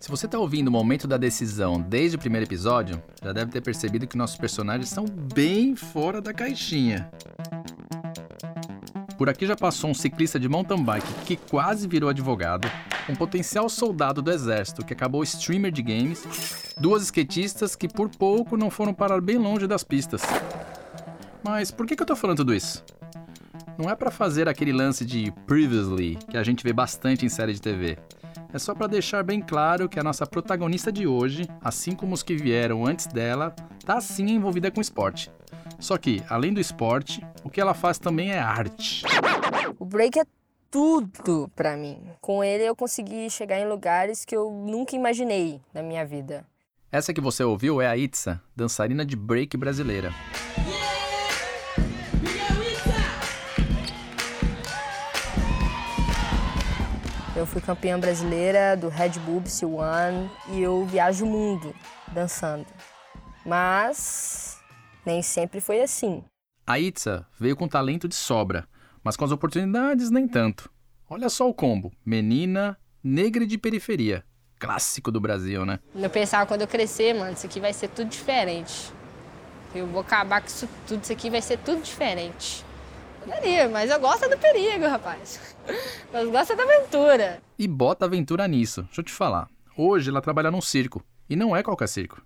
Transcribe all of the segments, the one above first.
Se você está ouvindo o momento da decisão desde o primeiro episódio, já deve ter percebido que nossos personagens são bem fora da caixinha. Por aqui já passou um ciclista de mountain bike que quase virou advogado, um potencial soldado do exército que acabou streamer de games, duas skatistas que por pouco não foram parar bem longe das pistas. Mas por que, eu tô falando tudo isso? Não é para fazer aquele lance de previously que a gente vê bastante em série de TV. É só para deixar bem claro que a nossa protagonista de hoje, assim como os que vieram antes dela, tá sim envolvida com esporte. Só que, além do esporte, o que ela faz também é arte. O break é tudo para mim. Com ele eu consegui chegar em lugares que eu nunca imaginei na minha vida. Essa que você ouviu é a Itza, dançarina de break brasileira. Eu fui campeã brasileira do Red Bull C1 e eu viajo o mundo dançando. Mas nem sempre foi assim. A Itza veio com talento de sobra, mas com as oportunidades nem tanto. Olha só o combo: menina, negra de periferia. Clássico do Brasil, né? Eu pensava quando eu crescer, mano, isso aqui vai ser tudo diferente. Eu vou acabar com isso tudo, isso aqui vai ser tudo diferente. Mas eu gosto do perigo, rapaz. Eu gosto da aventura. E bota aventura nisso. Deixa eu te falar. Hoje ela trabalha num circo. E não é qualquer circo.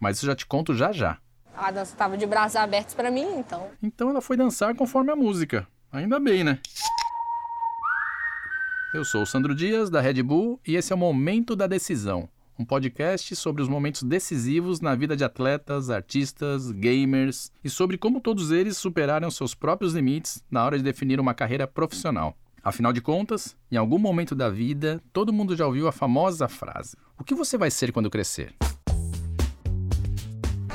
Mas isso já te conto já já. A dança estava de braços abertos para mim, então. Então ela foi dançar conforme a música. Ainda bem, né? Eu sou o Sandro Dias, da Red Bull, e esse é o Momento da Decisão um podcast sobre os momentos decisivos na vida de atletas, artistas, gamers e sobre como todos eles superaram seus próprios limites na hora de definir uma carreira profissional. Afinal de contas, em algum momento da vida, todo mundo já ouviu a famosa frase: O que você vai ser quando crescer?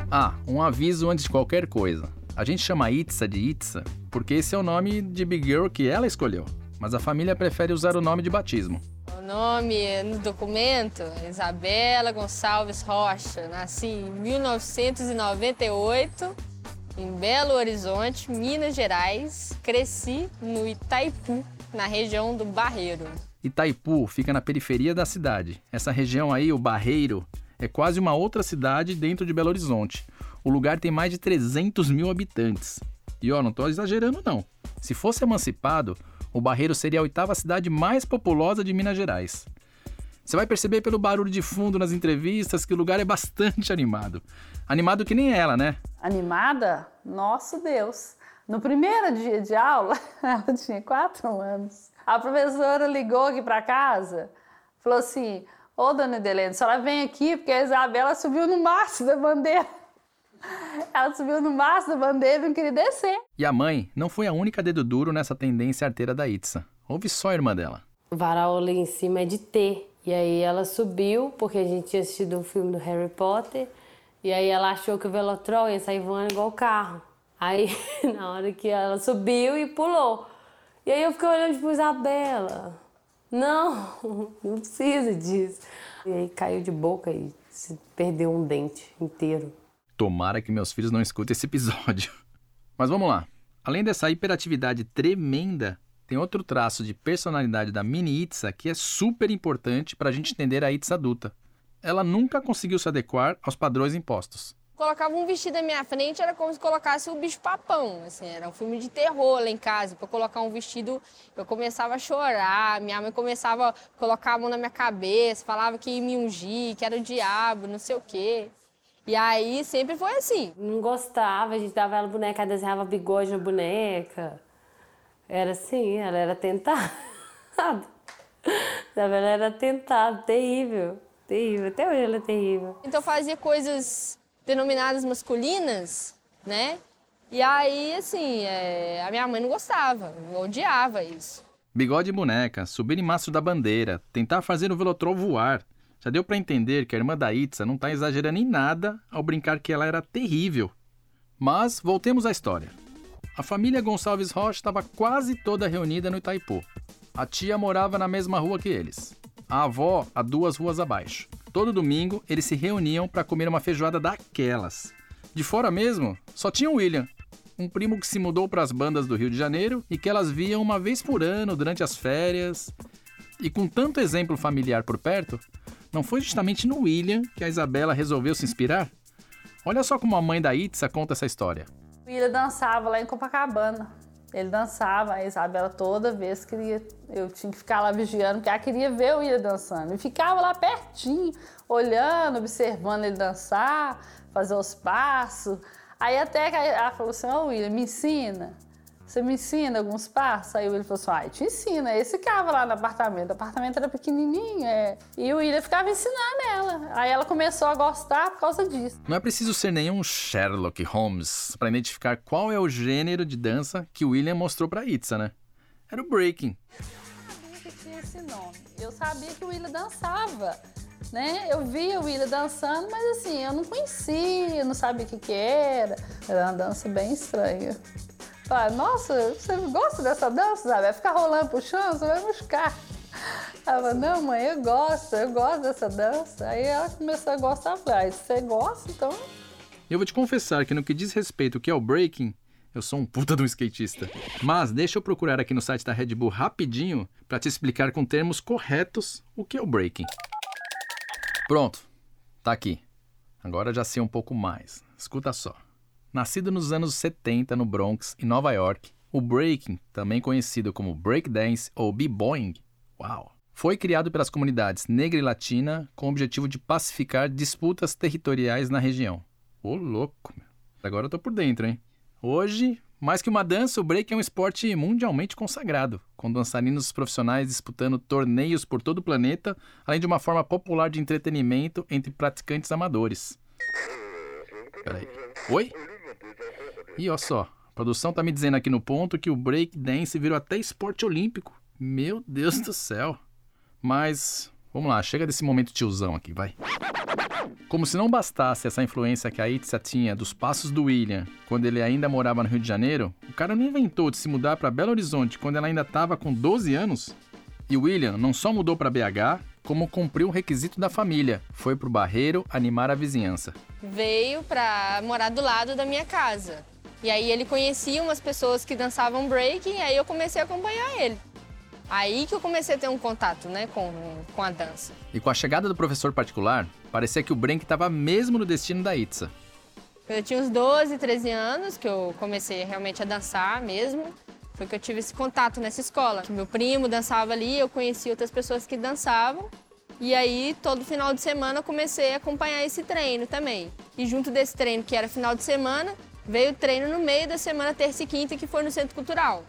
Ah, um aviso antes de qualquer coisa. A gente chama Itza de Itza porque esse é o nome de Big Girl que ela escolheu, mas a família prefere usar o nome de batismo. Nome no documento Isabela Gonçalves Rocha. Nasci em 1998 em Belo Horizonte, Minas Gerais. Cresci no Itaipu, na região do Barreiro. Itaipu fica na periferia da cidade. Essa região aí, o Barreiro, é quase uma outra cidade dentro de Belo Horizonte. O lugar tem mais de 300 mil habitantes. E ó, não estou exagerando não. Se fosse emancipado, o Barreiro seria a oitava cidade mais populosa de Minas Gerais. Você vai perceber pelo barulho de fundo nas entrevistas que o lugar é bastante animado. Animado que nem ela, né? Animada? Nosso Deus! No primeiro dia de aula, ela tinha quatro anos. A professora ligou aqui para casa, falou assim: Ô, dona Helena, a senhora vem aqui porque a Isabela subiu no mastro da bandeira. Ela subiu no mastro da bandeira e não queria descer. E a mãe não foi a única dedo duro nessa tendência arteira da Itza. Ouve só a irmã dela. O varal ali em cima é de T. E aí ela subiu, porque a gente tinha assistido um filme do Harry Potter. E aí ela achou que o Velotrol ia sair voando igual o carro. Aí, na hora que ela subiu e pulou. E aí eu fiquei olhando tipo, Isabela, não, não precisa disso. E aí caiu de boca e se perdeu um dente inteiro. Tomara que meus filhos não escutem esse episódio. Mas vamos lá. Além dessa hiperatividade tremenda, tem outro traço de personalidade da mini Itza que é super importante para a gente entender a Itza adulta. Ela nunca conseguiu se adequar aos padrões impostos colocava um vestido na minha frente, era como se colocasse o bicho papão, assim, era um filme de terror lá em casa. Para colocar um vestido, eu começava a chorar, minha mãe começava a colocar a mão na minha cabeça, falava que ia me ungir, que era o diabo, não sei o quê. E aí sempre foi assim. Não gostava, a gente dava ela boneca, desenhava bigode na boneca. Era assim, ela era tentada. Ela era tentada, terrível, terrível. Até hoje ela é terrível. Então fazia coisas denominadas masculinas, né? E aí, assim, é, a minha mãe não gostava, odiava isso. Bigode e boneca, subir em mastro da bandeira, tentar fazer o velotrol voar. Já deu para entender que a irmã da Itza não tá exagerando em nada ao brincar que ela era terrível. Mas voltemos à história. A família Gonçalves Rocha estava quase toda reunida no Itaipu. A tia morava na mesma rua que eles. A avó, a duas ruas abaixo. Todo domingo eles se reuniam para comer uma feijoada daquelas. De fora mesmo, só tinha o William, um primo que se mudou para as bandas do Rio de Janeiro e que elas viam uma vez por ano durante as férias. E com tanto exemplo familiar por perto, Não foi justamente no William que a Isabela resolveu se inspirar? Olha só como a mãe da Itza conta essa história. O William dançava lá em Copacabana. Ele dançava, a Isabela toda vez queria, eu tinha que ficar lá vigiando, porque ela queria ver o William dançando. E ficava lá pertinho, olhando, observando ele dançar, fazer os passos. Aí até ela falou assim, ô oh, William, me ensina. Você me ensina alguns passos? Aí o William falou assim, ah, te ensina. Esse ficava lá no apartamento, o apartamento era pequenininho, é. E o William ficava ensinando ela. Aí ela começou a gostar por causa disso. Não é preciso ser nenhum Sherlock Holmes para identificar qual é o gênero de dança que o William mostrou para Itza, né? Era o breaking. Eu sabia que tinha esse nome. Eu sabia que o William dançava. Né? Eu via o William dançando, mas assim, eu não conhecia, não sabia o que, que era. Era uma dança bem estranha. Fala, nossa, você gosta dessa dança, sabe? Vai ficar rolando pro chão, você vai buscar. Ela falou, não, mãe, eu gosto, eu gosto dessa dança. Aí ela começou a gostar. Falei, ah, você gosta, então. Eu vou te confessar que no que diz respeito que é o breaking, eu sou um puta de um skatista. Mas deixa eu procurar aqui no site da Red Bull rapidinho para te explicar com termos corretos o que é o breaking. Pronto, tá aqui. Agora já sei um pouco mais. Escuta só. Nascido nos anos 70 no Bronx, em Nova York, o breaking, também conhecido como breakdance ou b-boying, uau, foi criado pelas comunidades negra e latina com o objetivo de pacificar disputas territoriais na região. Ô louco, agora eu tô por dentro, hein? Hoje, mais que uma dança, o break é um esporte mundialmente consagrado, com dançarinos profissionais disputando torneios por todo o planeta, além de uma forma popular de entretenimento entre praticantes amadores. Peraí. Oi? E olha só, a produção tá me dizendo aqui no ponto que o break dance virou até esporte olímpico. Meu Deus do céu. Mas vamos lá, chega desse momento tiozão aqui, vai. Como se não bastasse essa influência que a Itza tinha dos passos do William quando ele ainda morava no Rio de Janeiro, o cara não inventou de se mudar para Belo Horizonte quando ela ainda estava com 12 anos. E William não só mudou para BH, como cumpriu o requisito da família, foi pro Barreiro animar a vizinhança. Veio para morar do lado da minha casa. E aí ele conhecia umas pessoas que dançavam breaking, e aí eu comecei a acompanhar ele. Aí que eu comecei a ter um contato, né, com, com a dança. E com a chegada do professor particular, parecia que o break estava mesmo no destino da Itza. Eu tinha uns 12, 13 anos que eu comecei realmente a dançar mesmo. Foi que eu tive esse contato nessa escola. Que meu primo dançava ali, eu conheci outras pessoas que dançavam. E aí, todo final de semana, eu comecei a acompanhar esse treino também. E junto desse treino, que era final de semana, Veio o treino no meio da semana, terça e quinta, que foi no Centro Cultural.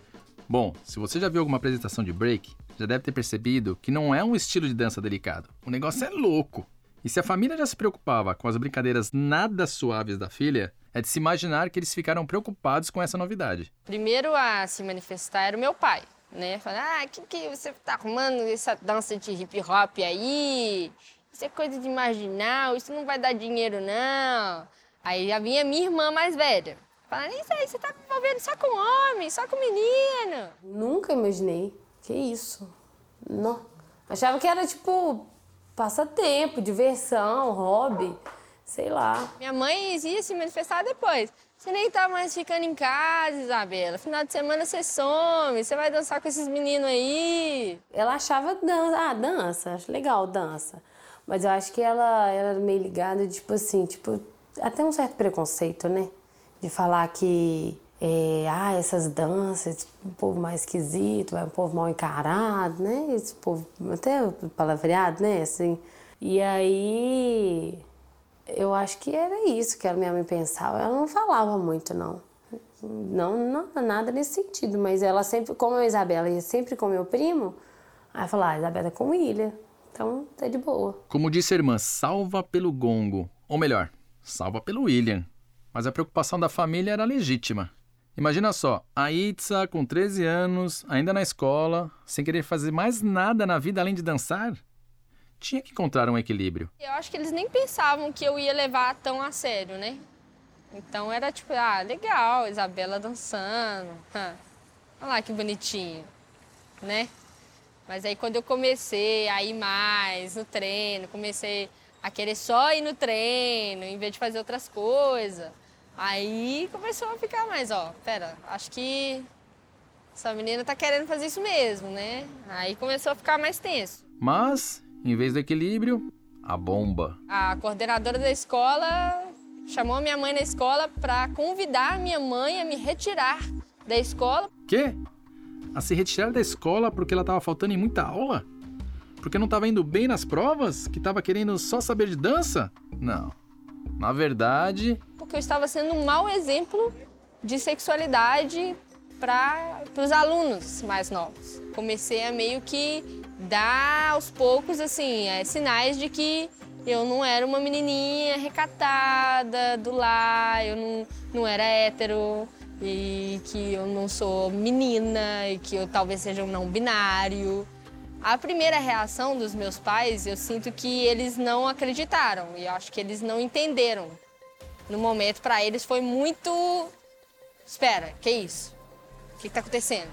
Bom, se você já viu alguma apresentação de break, já deve ter percebido que não é um estilo de dança delicado. O negócio é louco. E se a família já se preocupava com as brincadeiras nada suaves da filha, é de se imaginar que eles ficaram preocupados com essa novidade. Primeiro a se manifestar era o meu pai, né? Falando, ah, que que você tá arrumando essa dança de hip hop aí? Isso é coisa de marginal, isso não vai dar dinheiro não. Aí já vinha minha irmã mais velha. Falando, isso aí, você tá me envolvendo só com homem, só com menino. Nunca imaginei. Que isso? Não. Achava que era tipo passatempo, diversão, hobby, sei lá. Minha mãe ia se manifestar depois. Você nem tá mais ficando em casa, Isabela. Final de semana você some, você vai dançar com esses meninos aí. Ela achava dança, ah, dança, acho legal dança. Mas eu acho que ela, ela era meio ligada, tipo assim, tipo, até um certo preconceito, né? De falar que é, ah, essas danças, um povo mais esquisito, é um povo mal encarado, né? Esse povo até palavreado, né? Assim. E aí eu acho que era isso que a minha mãe pensava. Ela não falava muito, não. Não, não nada nesse sentido, mas ela sempre, como a Isabela ia sempre com meu primo, aí falou, ah, Isabela é com William, então tá de boa. Como disse a irmã, salva pelo gongo. Ou melhor, salva pelo William. Mas a preocupação da família era legítima. Imagina só, a Itza, com 13 anos, ainda na escola, sem querer fazer mais nada na vida além de dançar, tinha que encontrar um equilíbrio. Eu acho que eles nem pensavam que eu ia levar tão a sério, né? Então era tipo, ah, legal, Isabela dançando. Olha lá que bonitinho, né? Mas aí quando eu comecei a ir mais no treino, comecei a querer só ir no treino, em vez de fazer outras coisas. Aí começou a ficar mais, ó, pera, acho que essa menina tá querendo fazer isso mesmo, né? Aí começou a ficar mais tenso. Mas, em vez do equilíbrio, a bomba. A coordenadora da escola chamou a minha mãe na escola para convidar a minha mãe a me retirar da escola. Quê? A se retirar da escola porque ela estava faltando em muita aula? Porque não estava indo bem nas provas? Que estava querendo só saber de dança? Não. Na verdade. Porque eu estava sendo um mau exemplo de sexualidade para os alunos mais novos. Comecei a meio que dar aos poucos assim é, sinais de que eu não era uma menininha recatada do lar, eu não, não era hétero e que eu não sou menina e que eu talvez seja um não binário. A primeira reação dos meus pais, eu sinto que eles não acreditaram e acho que eles não entenderam. No momento, para eles foi muito. Espera, que isso? O que está acontecendo?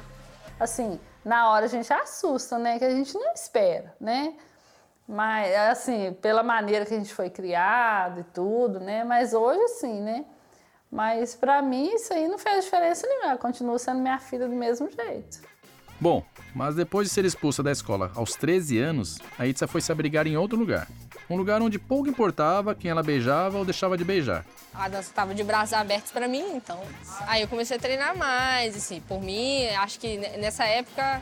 Assim, na hora a gente assusta, né? Que a gente não espera, né? Mas, assim, pela maneira que a gente foi criado e tudo, né? Mas hoje, assim, né? Mas para mim isso aí não fez diferença nenhuma. Continua sendo minha filha do mesmo jeito. Bom, mas depois de ser expulsa da escola aos 13 anos, a Itza foi se abrigar em outro lugar. Um lugar onde pouco importava quem ela beijava ou deixava de beijar. A dança estava de braços abertos para mim, então. Aí eu comecei a treinar mais, assim, por mim, acho que nessa época,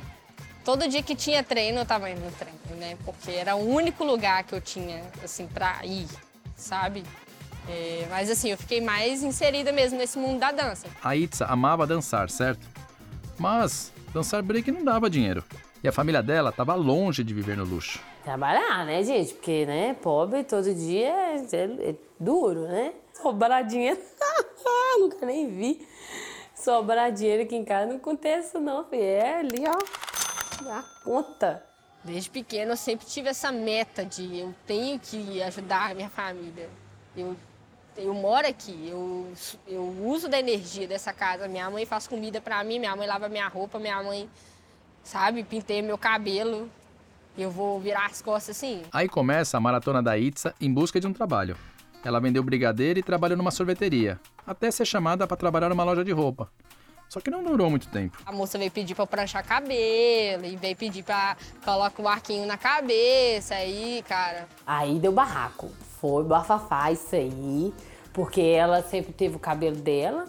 todo dia que tinha treino, eu estava indo no treino, né? Porque era o único lugar que eu tinha, assim, para ir, sabe? É, mas assim, eu fiquei mais inserida mesmo nesse mundo da dança. A Itza amava dançar, certo? Mas dançar break não dava dinheiro. E a família dela estava longe de viver no luxo. Trabalhar, né, gente? Porque, né, pobre todo dia é, é, é duro, né? Sobrar dinheiro, nunca nem vi. Sobrar dinheiro aqui em casa não acontece não, filho. É ali, ó, a conta. Desde pequeno eu sempre tive essa meta de eu tenho que ajudar a minha família. Eu, eu moro aqui, eu, eu uso da energia dessa casa. Minha mãe faz comida para mim, minha mãe lava minha roupa, minha mãe sabe? Pintei meu cabelo. Eu vou virar as costas assim. Aí começa a maratona da Itza em busca de um trabalho. Ela vendeu brigadeiro e trabalha numa sorveteria, até ser chamada para trabalhar numa loja de roupa. Só que não durou muito tempo. A moça veio pedir para pranchar cabelo e veio pedir para colocar o um arquinho na cabeça aí, cara. Aí deu barraco. Foi bafafá isso aí, porque ela sempre teve o cabelo dela,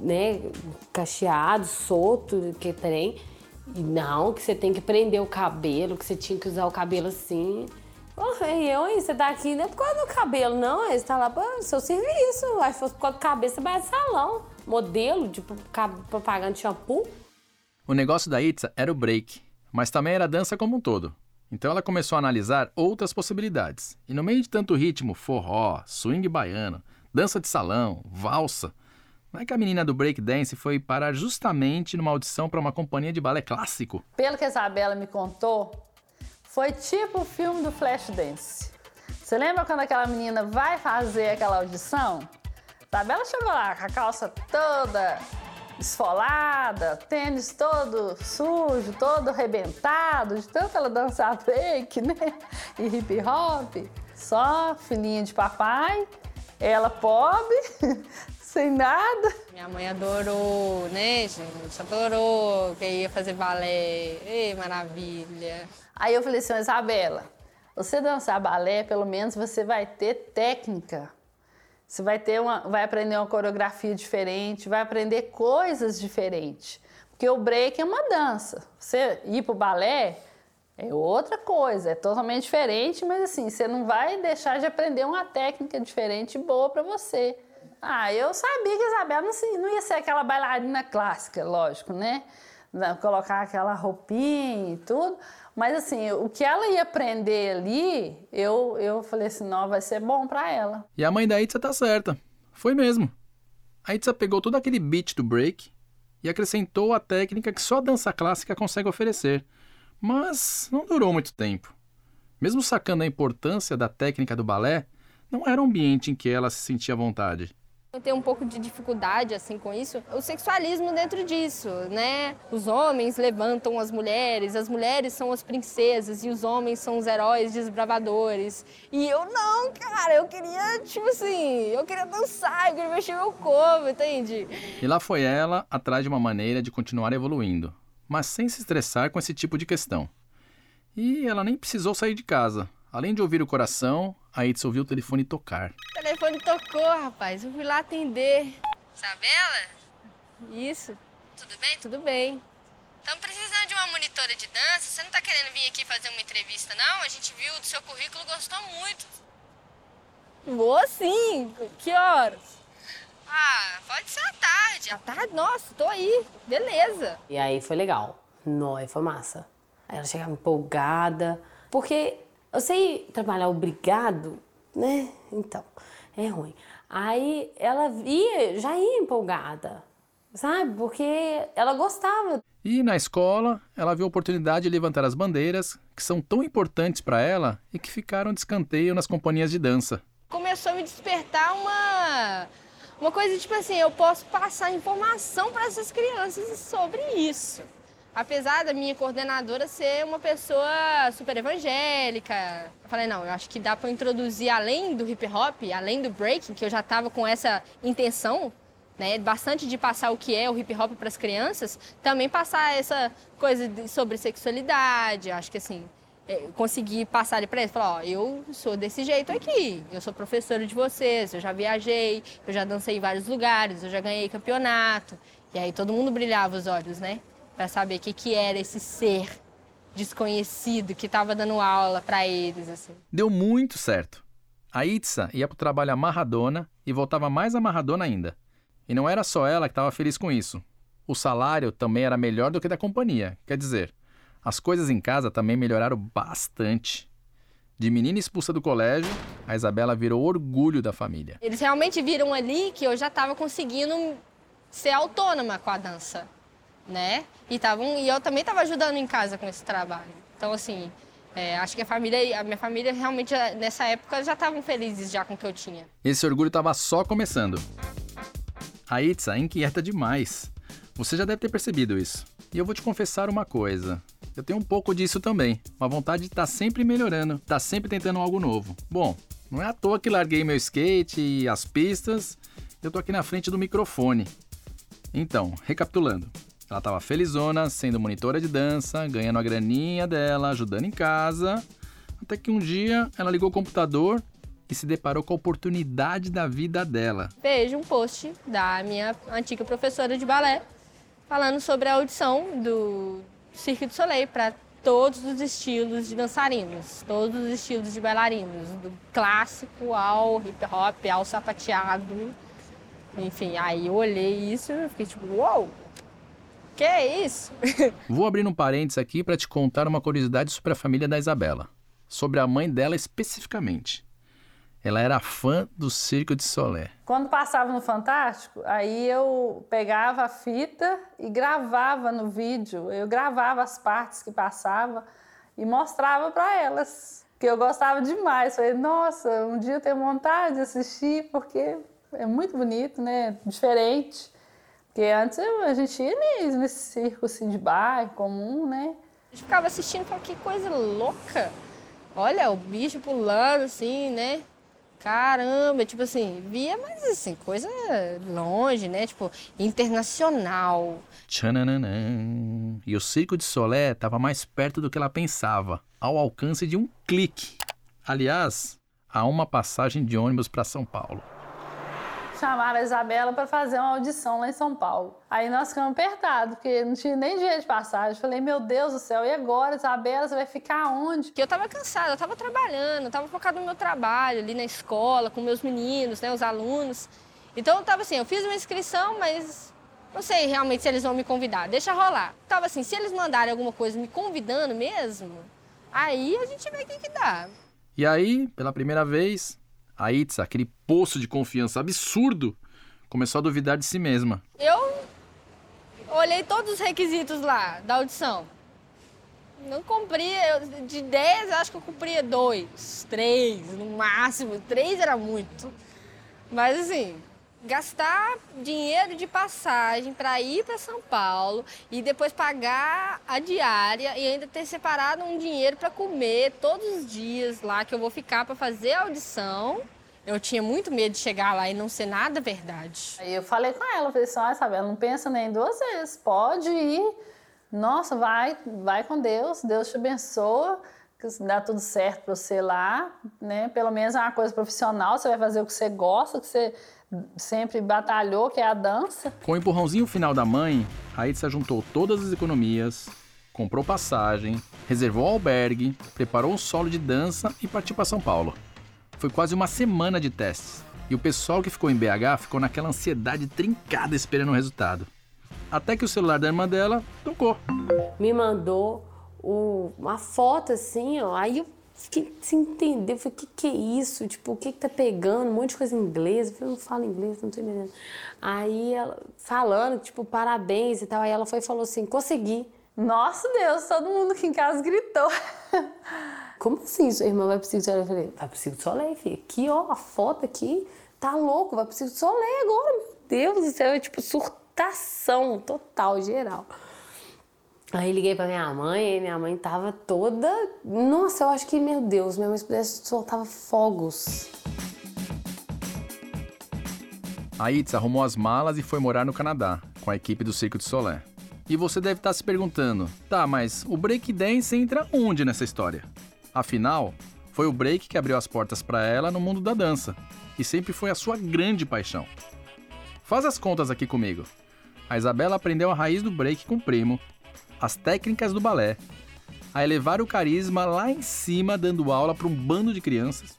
né, cacheado, solto, que trem. E não, que você tem que prender o cabelo, que você tinha que usar o cabelo assim. Oh, e eu, hein? Você tá aqui não é por causa do cabelo, não. Você tá lá para seu serviço. Aí se fosse por causa do cabelo, você vai salão. Modelo de propaganda de shampoo. O negócio da Itza era o break, mas também era a dança como um todo. Então ela começou a analisar outras possibilidades. E no meio de tanto ritmo, forró, swing baiano, dança de salão, valsa, não é que a menina do breakdance foi parar justamente numa audição para uma companhia de balé clássico? Pelo que a Isabela me contou, foi tipo o filme do Flashdance. Você lembra quando aquela menina vai fazer aquela audição? Isabela chegou lá com a calça toda esfolada, tênis todo sujo, todo arrebentado, de tanto ela dançar break, né? E hip hop. Só filhinha de papai, ela pobre, sem nada. Minha mãe adorou, né, gente? Adorou que ia fazer balé. Ei, maravilha. Aí eu falei assim, Isabela, você dançar balé, pelo menos você vai ter técnica. Você vai ter uma, vai aprender uma coreografia diferente, vai aprender coisas diferentes. Porque o break é uma dança. Você ir pro balé é outra coisa, é totalmente diferente, mas assim, você não vai deixar de aprender uma técnica diferente boa para você. Ah, eu sabia que a Isabela não, não ia ser aquela bailarina clássica, lógico, né? Colocar aquela roupinha e tudo. Mas assim, o que ela ia aprender ali, eu, eu falei assim, não, vai ser bom para ela. E a mãe da Itza tá certa. Foi mesmo. A Itza pegou todo aquele beat do break e acrescentou a técnica que só a dança clássica consegue oferecer. Mas não durou muito tempo. Mesmo sacando a importância da técnica do balé, não era um ambiente em que ela se sentia à vontade. Eu tenho um pouco de dificuldade assim com isso. O sexualismo dentro disso, né? Os homens levantam as mulheres, as mulheres são as princesas e os homens são os heróis desbravadores. E eu não, cara, eu queria, tipo assim, eu queria dançar, eu queria mexer meu corpo, entende? E lá foi ela atrás de uma maneira de continuar evoluindo, mas sem se estressar com esse tipo de questão. E ela nem precisou sair de casa. Além de ouvir o coração, a Itza ouviu o telefone tocar. O telefone tocou, rapaz. Eu fui lá atender. Isabela? Isso. Tudo bem? Tudo bem. Estamos precisando de uma monitora de dança. Você não tá querendo vir aqui fazer uma entrevista, não? A gente viu do seu currículo gostou muito. Vou sim. Que horas? Ah, pode ser à À tarde? Nossa, tô aí. Beleza. E aí foi legal. Nó, foi massa. Aí ela chegava empolgada. Porque eu sei trabalhar obrigado, né? Então, é ruim. Aí ela ia, já ia empolgada, sabe? Porque ela gostava. E na escola, ela viu a oportunidade de levantar as bandeiras que são tão importantes para ela e que ficaram de escanteio nas companhias de dança. Começou a me despertar uma uma coisa tipo assim, eu posso passar informação para essas crianças sobre isso. Apesar da minha coordenadora ser uma pessoa super evangélica, eu falei, não, eu acho que dá para introduzir além do hip hop, além do breaking, que eu já estava com essa intenção, né, bastante de passar o que é o hip hop para as crianças, também passar essa coisa sobre sexualidade, acho que assim, conseguir passar para eles, falar, ó, eu sou desse jeito aqui, eu sou professora de vocês, eu já viajei, eu já dancei em vários lugares, eu já ganhei campeonato. E aí todo mundo brilhava os olhos, né? Para saber o que, que era esse ser desconhecido que estava dando aula para eles, assim. Deu muito certo. A Itza ia para o trabalho amarradona e voltava mais amarradona ainda. E não era só ela que estava feliz com isso. O salário também era melhor do que da companhia, quer dizer, as coisas em casa também melhoraram bastante. De menina expulsa do colégio, a Isabela virou orgulho da família. Eles realmente viram ali que eu já estava conseguindo ser autônoma com a dança, né? E, tavam, e eu também estava ajudando em casa com esse trabalho. Então, assim, é, acho que a família, a minha família realmente nessa época já estavam felizes já com o que eu tinha. Esse orgulho estava só começando. A Itza é inquieta demais. Você já deve ter percebido isso. E eu vou te confessar uma coisa. Eu tenho um pouco disso também. Uma vontade de estar tá sempre melhorando, estar tá sempre tentando algo novo. Bom, não é à toa que larguei meu skate e as pistas. Eu tô aqui na frente do microfone. Então, recapitulando. Ela estava felizona, sendo monitora de dança, ganhando a graninha dela, ajudando em casa. Até que um dia ela ligou o computador e se deparou com a oportunidade da vida dela. Vejo um post da minha antiga professora de balé falando sobre a audição do Cirque du Soleil para todos os estilos de dançarinos, todos os estilos de bailarinos, do clássico ao hip hop, ao sapateado. Enfim, aí eu olhei isso e fiquei tipo, uou! Wow, que é isso? Vou abrir um parênteses aqui para te contar uma curiosidade sobre a família da Isabela, sobre a mãe dela especificamente. Ela era fã do Circo de Solé. Quando passava no Fantástico, aí eu pegava a fita e gravava no vídeo. Eu gravava as partes que passava e mostrava para elas. Que eu gostava demais. Falei, nossa, um dia eu tenho vontade de assistir, porque é muito bonito, né? Diferente. Porque antes a gente ia nesse circo assim, de bairro comum, né? A gente ficava assistindo e falava, que coisa louca. Olha, o bicho pulando assim, né? Caramba, tipo assim, via, mas assim, coisa longe, né? Tipo, internacional. Tchananã. E o Circo de Solé estava mais perto do que ela pensava, ao alcance de um clique. Aliás, há uma passagem de ônibus para São Paulo chamaram a Isabela para fazer uma audição lá em São Paulo. Aí nós ficamos apertados, porque não tinha nem dinheiro de passagem. Falei, meu Deus do céu, e agora, Isabela, você vai ficar onde? Porque eu estava cansada, eu estava trabalhando, eu estava focada no meu trabalho, ali na escola, com meus meninos, né, os alunos. Então eu estava assim, eu fiz uma inscrição, mas não sei realmente se eles vão me convidar, deixa rolar. Tava assim, se eles mandarem alguma coisa me convidando mesmo, aí a gente vê o que, que dá. E aí, pela primeira vez, a Itza, aquele poço de confiança absurdo, começou a duvidar de si mesma. Eu olhei todos os requisitos lá da audição. Não cumpria, de 10 acho que eu cumpria dois, três, no máximo. Três era muito. Mas assim, gastar dinheiro de passagem para ir para São Paulo e depois pagar a diária e ainda ter separado um dinheiro para comer todos os dias lá que eu vou ficar para fazer a audição. Eu tinha muito medo de chegar lá e não ser nada verdade. Aí eu falei com ela, falei assim, ah, Isabela, não pensa nem duas vezes, pode ir. Nossa, vai, vai com Deus, Deus te abençoa. que dá tudo certo para você lá, né? Pelo menos é uma coisa profissional, você vai fazer o que você gosta, que você sempre batalhou, que é a dança. Com o empurrãozinho final da mãe, Raíssa juntou todas as economias, comprou passagem, reservou albergue, preparou um solo de dança e partiu para São Paulo. Foi quase uma semana de testes. E o pessoal que ficou em BH ficou naquela ansiedade trincada esperando o resultado. Até que o celular da irmã dela tocou. Me mandou o, uma foto assim, ó. Aí eu fiquei sem entender. Eu falei, o que, que é isso? Tipo, o que, que tá pegando? Um monte de coisa em inglês. Eu falei, não falo inglês, não tô entendendo. Aí ela falando, tipo, parabéns e tal. Aí ela foi e falou assim: consegui. Nossa Deus, todo mundo aqui em casa gritou. Como assim sua irmã vai pro do Soleil? Eu falei, vai pro Circo do Soleil, filho. Aqui, ó, a foto aqui, tá louco, vai pro Circo do Soleil agora. Meu Deus do céu, é tipo surtação total, geral. Aí liguei pra minha mãe e minha mãe tava toda. Nossa, eu acho que, meu Deus, minha mãe se pudesse soltava fogos. A Itz arrumou as malas e foi morar no Canadá, com a equipe do Circo de Solé. E você deve estar se perguntando, tá, mas o breakdance entra onde nessa história? Afinal, foi o break que abriu as portas para ela no mundo da dança, e sempre foi a sua grande paixão. Faz as contas aqui comigo. A Isabela aprendeu a raiz do break com o primo, as técnicas do balé, a elevar o carisma lá em cima dando aula para um bando de crianças.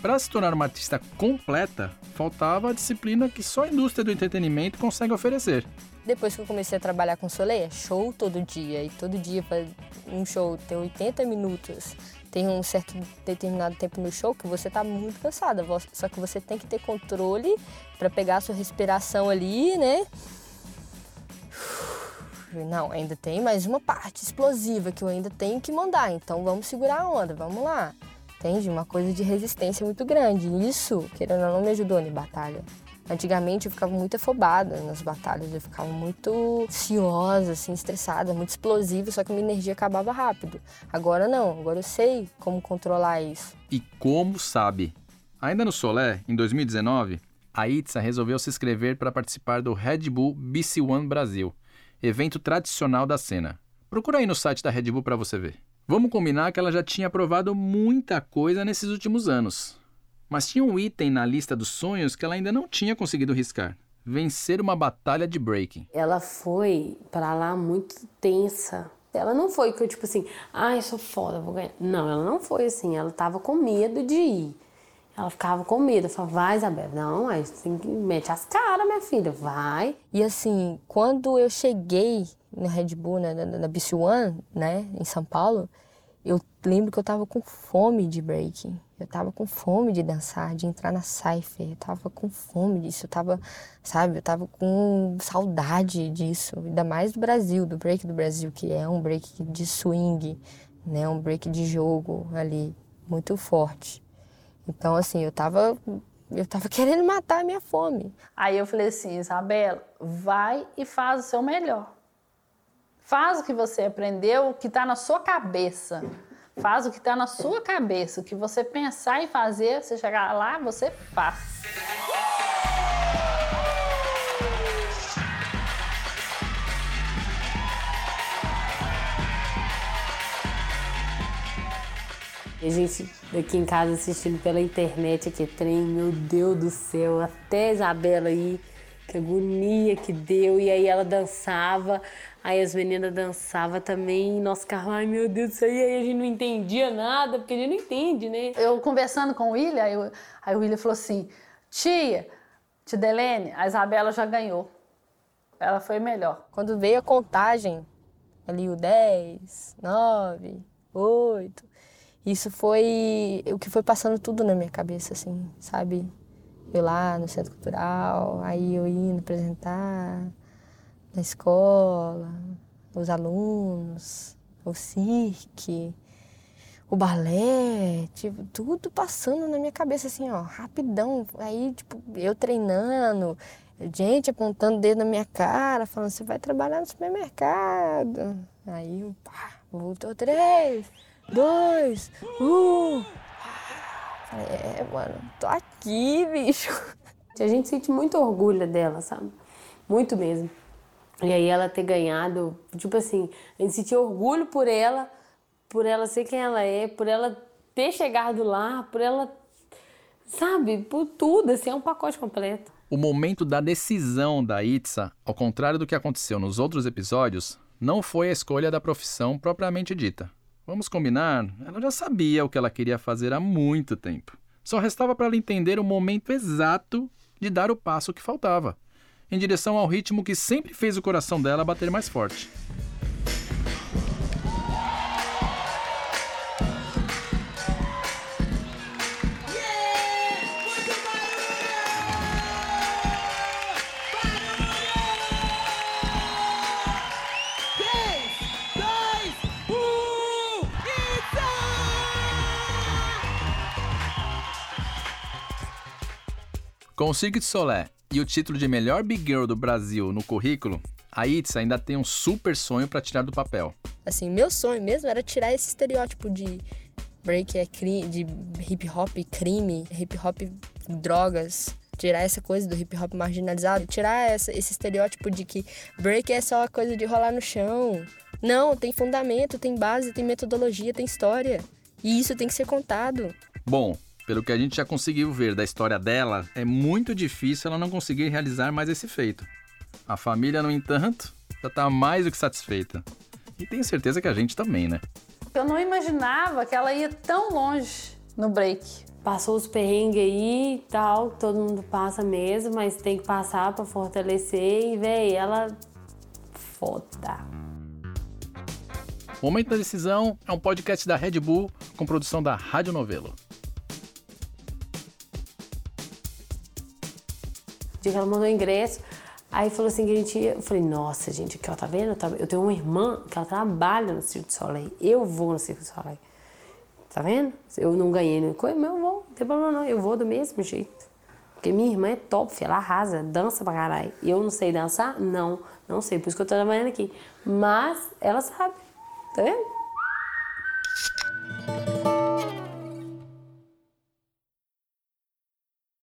Para se tornar uma artista completa, faltava a disciplina que só a indústria do entretenimento consegue oferecer. Depois que eu comecei a trabalhar com Soleil, é show todo dia. E todo dia, um show tem 80 minutos, tem um certo determinado tempo no show que você tá muito cansada. Só que você tem que ter controle para pegar a sua respiração ali, né? Não, ainda tem mais uma parte explosiva que eu ainda tenho que mandar. Então vamos segurar a onda, vamos lá. Entende? Uma coisa de resistência muito grande. Isso, querendo ou não, me ajudou na batalha. Antigamente eu ficava muito afobada nas batalhas, eu ficava muito ansiosa, assim, estressada, muito explosiva, só que minha energia acabava rápido. Agora não, agora eu sei como controlar isso. E como sabe? Ainda no Solé, em 2019, a Itza resolveu se inscrever para participar do Red Bull BC One Brasil, evento tradicional da cena. Procura aí no site da Red Bull para você ver. Vamos combinar que ela já tinha provado muita coisa nesses últimos anos. Mas tinha um item na lista dos sonhos que ela ainda não tinha conseguido riscar: vencer uma batalha de breaking. Ela foi para lá muito tensa. Ela não foi que eu, tipo assim, ai, ah, sou foda, vou ganhar. Não, ela não foi assim. Ela tava com medo de ir. Ela ficava com medo. Eu falava, vai, Isabela. Não, aí tem que mete as caras, minha filha, vai. E assim, quando eu cheguei na Red Bull, né, na, na BC One, né, em São Paulo, eu lembro que eu tava com fome de breaking. Eu tava com fome de dançar, de entrar na cypher. Eu tava com fome disso. Eu tava, sabe, eu tava com saudade disso. Ainda mais do Brasil, do break do Brasil, que é um break de swing, né? Um break de jogo ali, muito forte. Então, assim, eu tava eu tava querendo matar a minha fome. Aí eu falei assim, Isabela, vai e faz o seu melhor. Faz o que você aprendeu, o que está na sua cabeça. Faz o que está na sua cabeça. O que você pensar em fazer, você chegar lá, você faz. A gente aqui em casa assistindo pela internet aqui trem, meu Deus do céu, até a Isabela aí, que agonia que deu, e aí ela dançava, Aí as meninas dançavam também, nosso carro, ai meu Deus do céu, e aí a gente não entendia nada, porque a gente não entende, né? Eu conversando com o William, aí, eu, aí o William falou assim: tia, tia Delene, a Isabela já ganhou. Ela foi melhor. Quando veio a contagem, ali o 10, 9, 8, isso foi o que foi passando tudo na minha cabeça, assim, sabe? Eu lá no centro cultural, aí eu indo apresentar na escola, os alunos, o cirque, o balé, tipo, tudo passando na minha cabeça assim, ó, rapidão. Aí, tipo, eu treinando, gente apontando o dedo na minha cara, falando, você vai trabalhar no supermercado. Aí pá, voltou três, dois, um. É, mano, tô aqui, bicho. A gente sente muito orgulho dela, sabe? Muito mesmo. E aí ela ter ganhado, tipo assim, a gente sentia orgulho por ela, por ela ser quem ela é, por ela ter chegado lá, por ela, sabe, por tudo, assim, é um pacote completo. O momento da decisão da Itza, ao contrário do que aconteceu nos outros episódios, não foi a escolha da profissão propriamente dita. Vamos combinar, ela já sabia o que ela queria fazer há muito tempo. Só restava para ela entender o momento exato de dar o passo que faltava, em direção ao ritmo que sempre fez o coração dela bater mais forte. Com o Cirque Soleil e o título de melhor Big Girl do Brasil no currículo, a Itza ainda tem um super sonho para tirar do papel. Assim, meu sonho mesmo era tirar esse estereótipo de break é crime, de hip hop crime, hip hop drogas, tirar essa coisa do hip hop marginalizado, tirar essa, esse estereótipo de que break é só a coisa de rolar no chão. Não, tem fundamento, tem base, tem metodologia, tem história. E isso tem que ser contado. Bom, pelo que a gente já conseguiu ver da história dela, é muito difícil ela não conseguir realizar mais esse feito. A família, no entanto, já está mais do que satisfeita. E tenho certeza que a gente também, né? Eu não imaginava que ela ia tão longe no break. Passou os perrengues aí e tal, todo mundo passa mesmo, mas tem que passar para fortalecer e, véi, ela foda. Momento da Decisão é um podcast da Red Bull com produção da Rádio Novelo. Dia que ela mandou o ingresso. Aí falou assim que a gente ia. Eu falei, nossa, gente, aqui, ó, tá vendo? Eu tenho uma irmã que ela trabalha no Circo de Soleil. Eu vou no Circo de Soleil. Tá vendo? Eu não ganhei nem coisa, mas eu vou. Não tem problema não. Eu vou do mesmo jeito. Porque minha irmã é top, ela arrasa, dança pra caralho. Eu não sei dançar? Não, não sei. Por isso que eu tô trabalhando aqui. Mas ela sabe. Tá vendo?